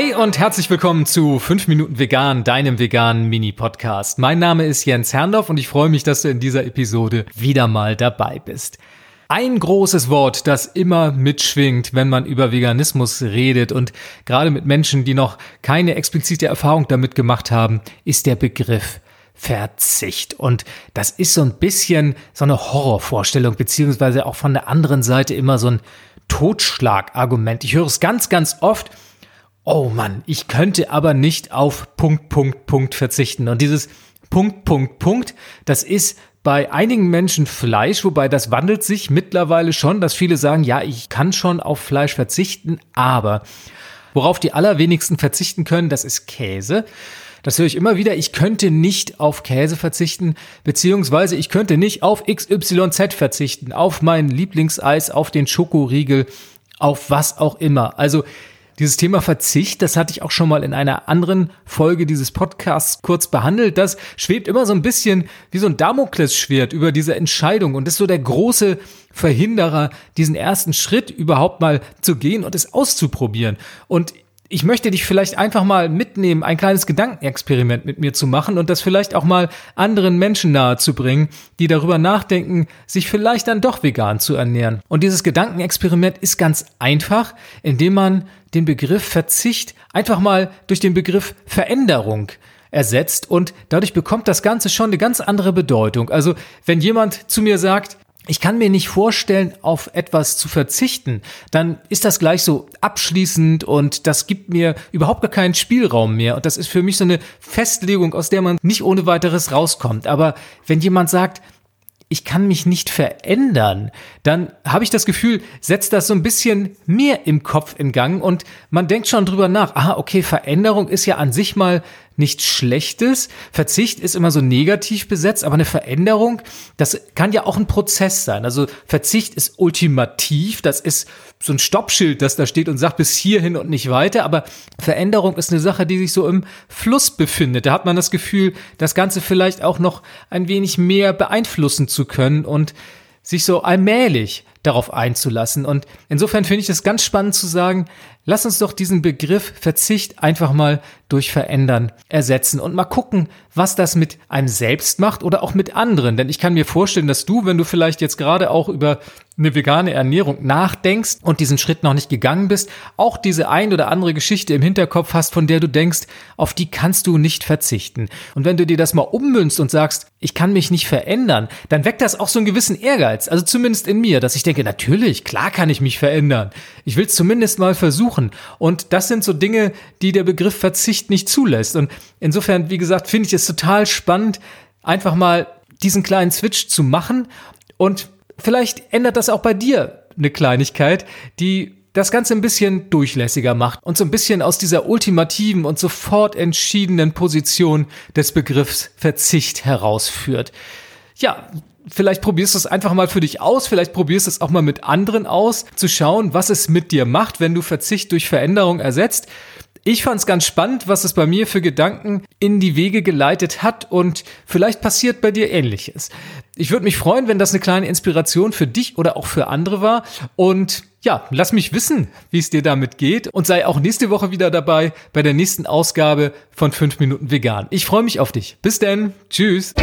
Hey und herzlich willkommen zu 5 Minuten Vegan, deinem veganen Mini-Podcast. Mein Name ist Jens Herndorf und ich freue mich, dass du in dieser Episode wieder mal dabei bist. Ein großes Wort, das immer mitschwingt, wenn man über Veganismus redet und gerade mit Menschen, die noch keine explizite Erfahrung damit gemacht haben, ist der Begriff Verzicht. Und das ist so ein bisschen so eine Horrorvorstellung, beziehungsweise auch von der anderen Seite immer so ein Totschlagargument. Ich höre es ganz, ganz oft. Oh Mann, ich könnte aber nicht auf Punkt, Punkt, Punkt verzichten. Und dieses Punkt, Punkt, Punkt, das ist bei einigen Menschen Fleisch, wobei das wandelt sich mittlerweile schon, dass viele sagen, ja, ich kann schon auf Fleisch verzichten, aber worauf die allerwenigsten verzichten können, das ist Käse. Das höre ich immer wieder. Ich könnte nicht auf Käse verzichten, beziehungsweise ich könnte nicht auf XYZ verzichten, auf mein Lieblingseis, auf den Schokoriegel, auf was auch immer. Also dieses Thema Verzicht, das hatte ich auch schon mal in einer anderen Folge dieses Podcasts kurz behandelt. Das schwebt immer so ein bisschen wie so ein Damoklesschwert über diese Entscheidung und ist so der große Verhinderer, diesen ersten Schritt überhaupt mal zu gehen und es auszuprobieren. Und ich möchte dich vielleicht einfach mal mitnehmen, ein kleines Gedankenexperiment mit mir zu machen und das vielleicht auch mal anderen Menschen nahezubringen, die darüber nachdenken, sich vielleicht dann doch vegan zu ernähren. Und dieses Gedankenexperiment ist ganz einfach, indem man den Begriff Verzicht einfach mal durch den Begriff Veränderung ersetzt und dadurch bekommt das Ganze schon eine ganz andere Bedeutung. Also wenn jemand zu mir sagt, ich kann mir nicht vorstellen, auf etwas zu verzichten, dann ist das gleich so abschließend und das gibt mir überhaupt gar keinen Spielraum mehr. Und das ist für mich so eine Festlegung, aus der man nicht ohne weiteres rauskommt. Aber wenn jemand sagt, ich kann mich nicht verändern, dann habe ich das Gefühl, setzt das so ein bisschen mehr im Kopf in Gang und man denkt schon drüber nach. Aha, okay, Veränderung ist ja an sich mal nichts Schlechtes. Verzicht ist immer so negativ besetzt, aber eine Veränderung, das kann ja auch ein Prozess sein. Also Verzicht ist ultimativ, das ist so ein Stoppschild, das da steht und sagt bis hierhin und nicht weiter, aber Veränderung ist eine Sache, die sich so im Fluss befindet. Da hat man das Gefühl, das Ganze vielleicht auch noch ein wenig mehr beeinflussen zu können und sich so allmählich darauf einzulassen. Und insofern finde ich es ganz spannend zu sagen, lass uns doch diesen Begriff Verzicht einfach mal durch Verändern ersetzen und mal gucken, was das mit einem selbst macht oder auch mit anderen. Denn ich kann mir vorstellen, dass du, wenn du vielleicht jetzt gerade auch über eine vegane Ernährung nachdenkst und diesen Schritt noch nicht gegangen bist, auch diese ein oder andere Geschichte im Hinterkopf hast, von der du denkst, auf die kannst du nicht verzichten. Und wenn du dir das mal ummünzt und sagst, ich kann mich nicht verändern, dann weckt das auch so einen gewissen Ehrgeiz, also zumindest in mir, dass ich denke, natürlich, klar kann ich mich verändern. Ich will es zumindest mal versuchen. Und das sind so Dinge, die der Begriff Verzicht nicht zulässt. Und insofern, wie gesagt, finde ich es total spannend, einfach mal diesen kleinen Switch zu machen und vielleicht ändert das auch bei dir eine Kleinigkeit, die das Ganze ein bisschen durchlässiger macht und so ein bisschen aus dieser ultimativen und sofort entschiedenen Position des Begriffs Verzicht herausführt. Ja, vielleicht probierst du es einfach mal für dich aus, vielleicht probierst du es auch mal mit anderen aus, zu schauen, was es mit dir macht, wenn du Verzicht durch Veränderung ersetzt. Ich fand es ganz spannend, was es bei mir für Gedanken in die Wege geleitet hat und vielleicht passiert bei dir ähnliches. Ich würde mich freuen, wenn das eine kleine Inspiration für dich oder auch für andere war und ja, lass mich wissen, wie es dir damit geht und sei auch nächste Woche wieder dabei bei der nächsten Ausgabe von 5 Minuten Vegan. Ich freue mich auf dich. Bis denn. Tschüss.